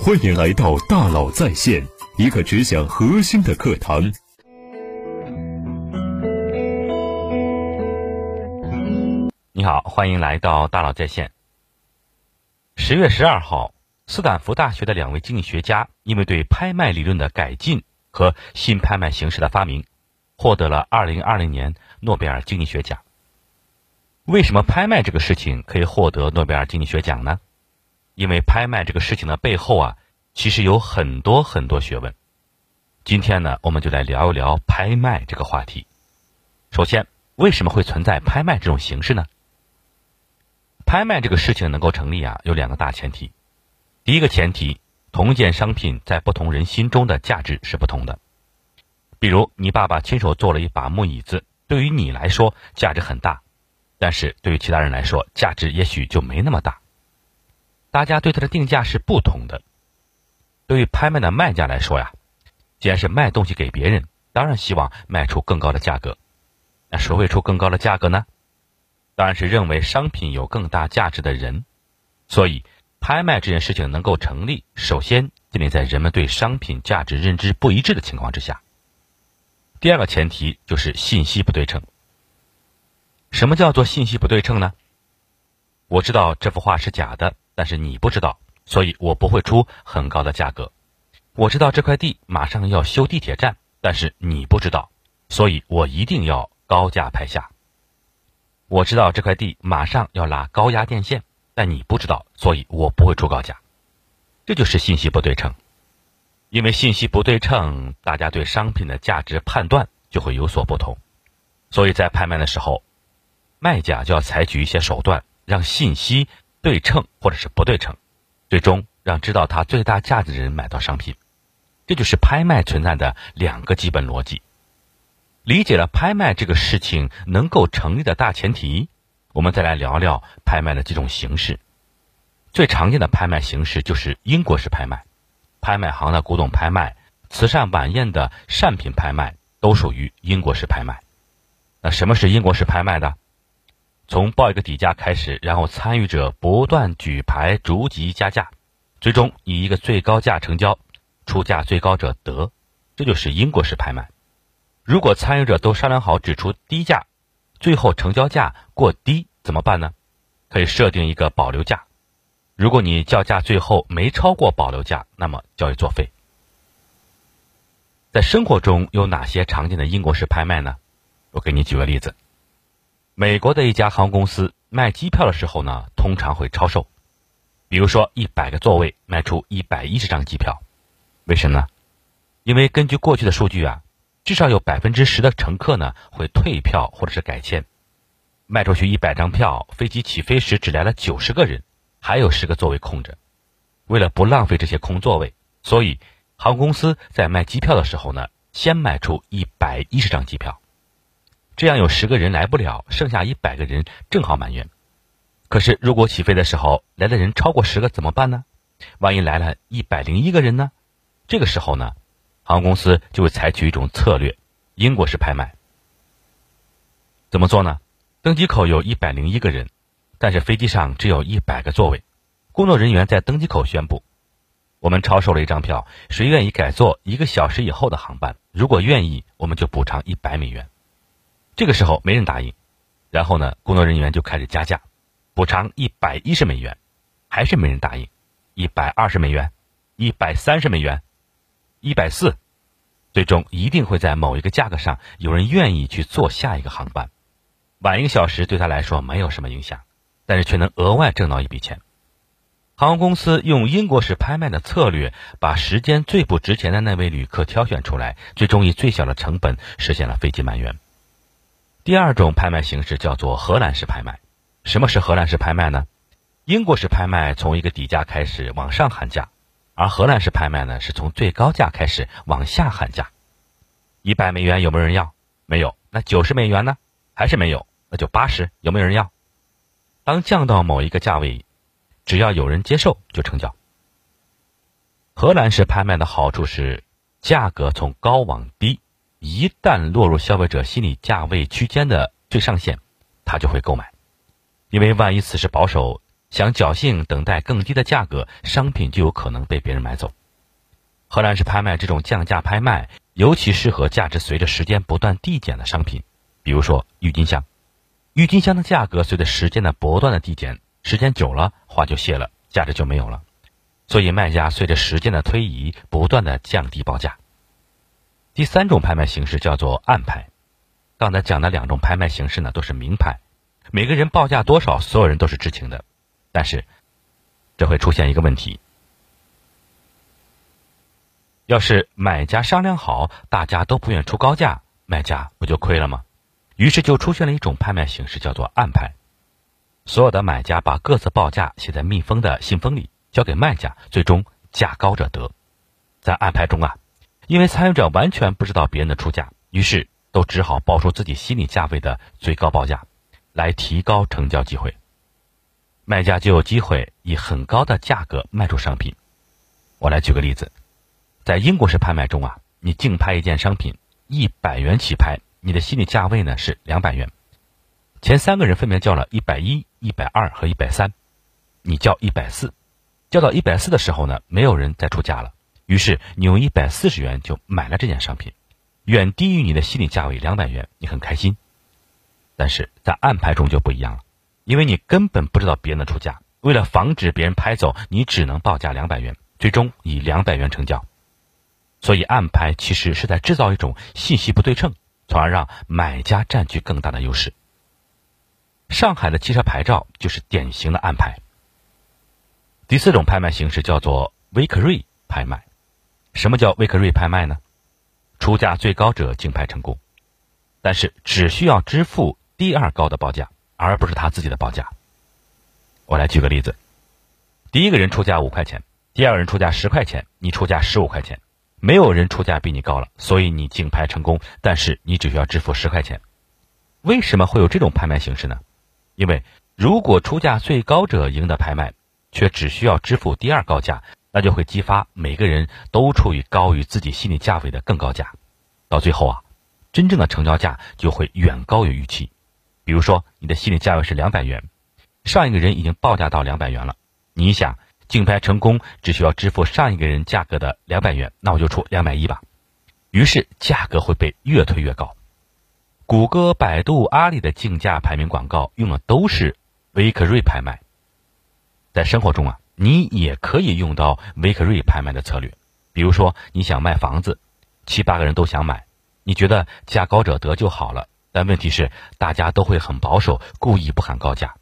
欢迎来到大佬在线，一个只讲核心的课堂。你好，欢迎来到大佬在线。十月十二号，斯坦福大学的两位经济学家因为对拍卖理论的改进和新拍卖形式的发明，获得了二零二零年诺贝尔经济学奖。为什么拍卖这个事情可以获得诺贝尔经济学奖呢？因为拍卖这个事情的背后啊，其实有很多很多学问。今天呢，我们就来聊一聊拍卖这个话题。首先，为什么会存在拍卖这种形式呢？拍卖这个事情能够成立啊，有两个大前提。第一个前提，同一件商品在不同人心中的价值是不同的。比如，你爸爸亲手做了一把木椅子，对于你来说价值很大，但是对于其他人来说，价值也许就没那么大。大家对它的定价是不同的。对于拍卖的卖家来说呀，既然是卖东西给别人，当然希望卖出更高的价格。那谁会出更高的价格呢？当然是认为商品有更大价值的人。所以，拍卖这件事情能够成立，首先建立在人们对商品价值认知不一致的情况之下。第二个前提就是信息不对称。什么叫做信息不对称呢？我知道这幅画是假的。但是你不知道，所以我不会出很高的价格。我知道这块地马上要修地铁站，但是你不知道，所以我一定要高价拍下。我知道这块地马上要拉高压电线，但你不知道，所以我不会出高价。这就是信息不对称。因为信息不对称，大家对商品的价值判断就会有所不同。所以在拍卖的时候，卖家就要采取一些手段，让信息。对称或者是不对称，最终让知道它最大价值的人买到商品，这就是拍卖存在的两个基本逻辑。理解了拍卖这个事情能够成立的大前提，我们再来聊聊拍卖的几种形式。最常见的拍卖形式就是英国式拍卖，拍卖行的古董拍卖、慈善晚宴的善品拍卖都属于英国式拍卖。那什么是英国式拍卖的？从报一个底价开始，然后参与者不断举牌，逐级加价，最终以一个最高价成交，出价最高者得。这就是英国式拍卖。如果参与者都商量好只出低价，最后成交价过低怎么办呢？可以设定一个保留价。如果你叫价最后没超过保留价，那么交易作废。在生活中有哪些常见的英国式拍卖呢？我给你举个例子。美国的一家航空公司卖机票的时候呢，通常会超售。比如说，一百个座位卖出一百一十张机票，为什么呢？因为根据过去的数据啊，至少有百分之十的乘客呢会退票或者是改签。卖出去一百张票，飞机起飞时只来了九十个人，还有十个座位空着。为了不浪费这些空座位，所以航空公司在卖机票的时候呢，先卖出一百一十张机票。这样有十个人来不了，剩下一百个人正好满员。可是如果起飞的时候来的人超过十个怎么办呢？万一来了一百零一个人呢？这个时候呢，航空公司就会采取一种策略——英国式拍卖。怎么做呢？登机口有一百零一个人，但是飞机上只有一百个座位。工作人员在登机口宣布：“我们超售了一张票，谁愿意改坐一个小时以后的航班？如果愿意，我们就补偿一百美元。”这个时候没人答应，然后呢，工作人员就开始加价，补偿一百一十美元，还是没人答应，一百二十美元，一百三十美元，一百四，最终一定会在某一个价格上有人愿意去坐下一个航班，晚一个小时对他来说没有什么影响，但是却能额外挣到一笔钱。航空公司用英国式拍卖的策略，把时间最不值钱的那位旅客挑选出来，最终以最小的成本实现了飞机满员。第二种拍卖形式叫做荷兰式拍卖。什么是荷兰式拍卖呢？英国式拍卖从一个底价开始往上喊价，而荷兰式拍卖呢是从最高价开始往下喊价。一百美元有没有人要？没有。那九十美元呢？还是没有。那就八十，有没有人要？当降到某一个价位，只要有人接受就成交。荷兰式拍卖的好处是价格从高往低。一旦落入消费者心理价位区间的最上限，他就会购买，因为万一此时保守，想侥幸等待更低的价格，商品就有可能被别人买走。荷兰式拍卖这种降价拍卖，尤其适合价值随着时间不断递减的商品，比如说郁金香。郁金香的价格随着时间的不断的递减，时间久了花就谢了，价值就没有了。所以卖家随着时间的推移，不断的降低报价。第三种拍卖形式叫做暗拍。刚才讲的两种拍卖形式呢，都是明拍，每个人报价多少，所有人都是知情的。但是，这会出现一个问题。要是买家商量好，大家都不愿出高价，卖家不就亏了吗？于是就出现了一种拍卖形式，叫做暗拍。所有的买家把各自报价写在密封的信封里，交给卖家，最终价高者得。在暗拍中啊，因为参与者完全不知道别人的出价，于是都只好报出自己心理价位的最高报价，来提高成交机会。卖家就有机会以很高的价格卖出商品。我来举个例子，在英国式拍卖中啊，你竞拍一件商品一百元起拍，你的心理价位呢是两百元。前三个人分别叫了一百一、一百二和一百三，你叫一百四，叫到一百四的时候呢，没有人再出价了，于是你用一百四十元就买了这件商品，远低于你的心理价位两百元，你很开心。但是在暗拍中就不一样了。因为你根本不知道别人的出价，为了防止别人拍走，你只能报价两百元，最终以两百元成交。所以暗拍其实是在制造一种信息不对称，从而让买家占据更大的优势。上海的汽车牌照就是典型的暗拍。第四种拍卖形式叫做威克瑞拍卖。什么叫威克瑞拍卖呢？出价最高者竞拍成功，但是只需要支付第二高的报价。而不是他自己的报价。我来举个例子：第一个人出价五块钱，第二个人出价十块钱，你出价十五块钱，没有人出价比你高了，所以你竞拍成功，但是你只需要支付十块钱。为什么会有这种拍卖形式呢？因为如果出价最高者赢得拍卖，却只需要支付第二高价，那就会激发每个人都处于高于自己心理价位的更高价，到最后啊，真正的成交价就会远高于预期。比如说，你的心理价位是两百元，上一个人已经报价到两百元了。你想竞拍成功，只需要支付上一个人价格的两百元，那我就出两百一吧。于是价格会被越推越高。谷歌、百度、阿里的竞价排名广告用的都是威克瑞拍卖。在生活中啊，你也可以用到威克瑞拍卖的策略。比如说，你想卖房子，七八个人都想买，你觉得价高者得就好了。但问题是，大家都会很保守，故意不喊高价。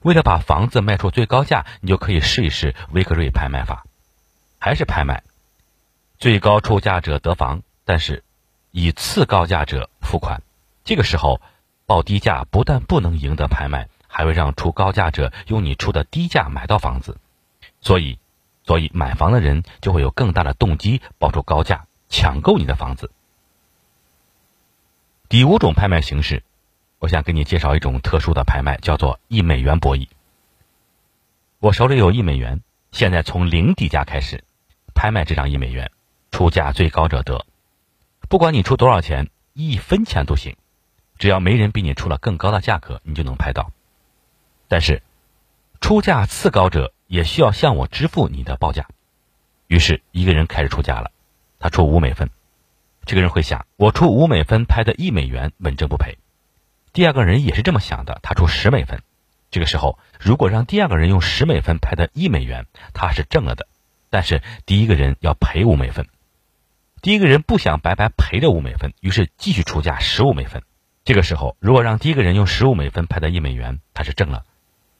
为了把房子卖出最高价，你就可以试一试威克瑞拍卖法，还是拍卖，最高出价者得房，但是以次高价者付款。这个时候报低价不但不能赢得拍卖，还会让出高价者用你出的低价买到房子。所以，所以买房的人就会有更大的动机报出高价抢购你的房子。第五种拍卖形式，我想给你介绍一种特殊的拍卖，叫做一美元博弈。我手里有一美元，现在从零底价开始拍卖这张一美元，出价最高者得。不管你出多少钱，一分钱都行，只要没人比你出了更高的价格，你就能拍到。但是，出价次高者也需要向我支付你的报价。于是，一个人开始出价了，他出五美分。这个人会想，我出五美分拍的一美元稳挣不赔。第二个人也是这么想的，他出十美分。这个时候，如果让第二个人用十美分拍的一美元，他是挣了的。但是第一个人要赔五美分。第一个人不想白白赔这五美分，于是继续出价十五美分。这个时候，如果让第一个人用十五美分拍的一美元，他是挣了。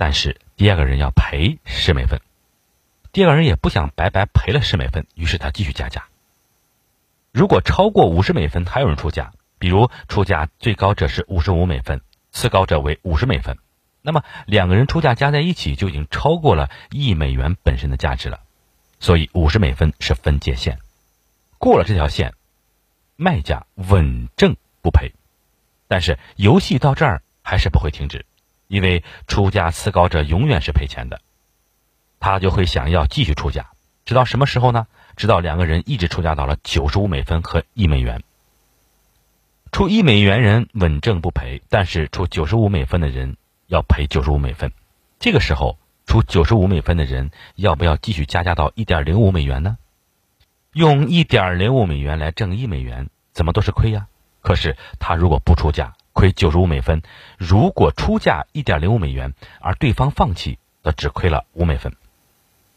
但是第二个人要赔十美分。第二个人也不想白白赔了十美分，于是他继续加价。如果超过五十美分还有人出价，比如出价最高者是五十五美分，次高者为五十美分，那么两个人出价加在一起就已经超过了一美元本身的价值了。所以五十美分是分界线，过了这条线，卖家稳挣不赔。但是游戏到这儿还是不会停止，因为出价次高者永远是赔钱的，他就会想要继续出价，直到什么时候呢？直到两个人一直出价到了九十五美分和一美元，出一美元人稳挣不赔，但是出九十五美分的人要赔九十五美分。这个时候出九十五美分的人，要不要继续加价到一点零五美元呢？用一点零五美元来挣一美元，怎么都是亏呀。可是他如果不出价，亏九十五美分；如果出价一点零五美元，而对方放弃，则只亏了五美分。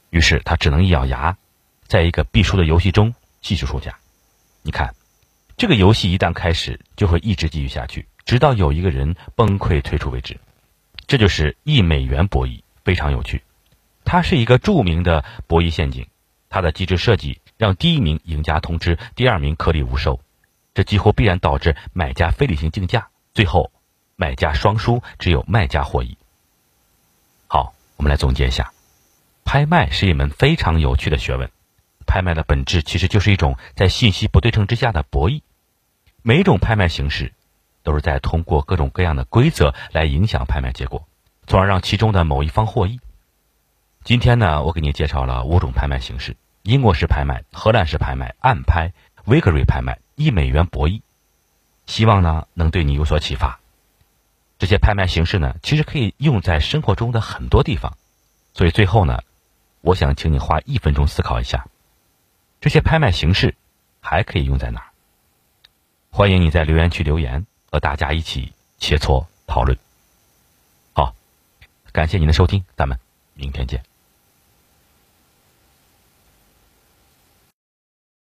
于是他只能一咬牙，在一个必输的游戏中继续出价。你看，这个游戏一旦开始，就会一直继续下去，直到有一个人崩溃退出为止。这就是一美元博弈，非常有趣。它是一个著名的博弈陷阱，它的机制设计让第一名赢家通吃，第二名颗粒无收。这几乎必然导致买家非理性竞价，最后买家双输，只有卖家获益。好，我们来总结一下：拍卖是一门非常有趣的学问。拍卖的本质其实就是一种在信息不对称之下的博弈。每一种拍卖形式都是在通过各种各样的规则来影响拍卖结果，从而让其中的某一方获益。今天呢，我给你介绍了五种拍卖形式：英国式拍卖、荷兰式拍卖、暗拍、威格瑞拍卖。一美元博弈，希望呢能对你有所启发。这些拍卖形式呢，其实可以用在生活中的很多地方。所以最后呢，我想请你花一分钟思考一下，这些拍卖形式还可以用在哪儿？欢迎你在留言区留言，和大家一起切磋讨论。好，感谢您的收听，咱们明天见。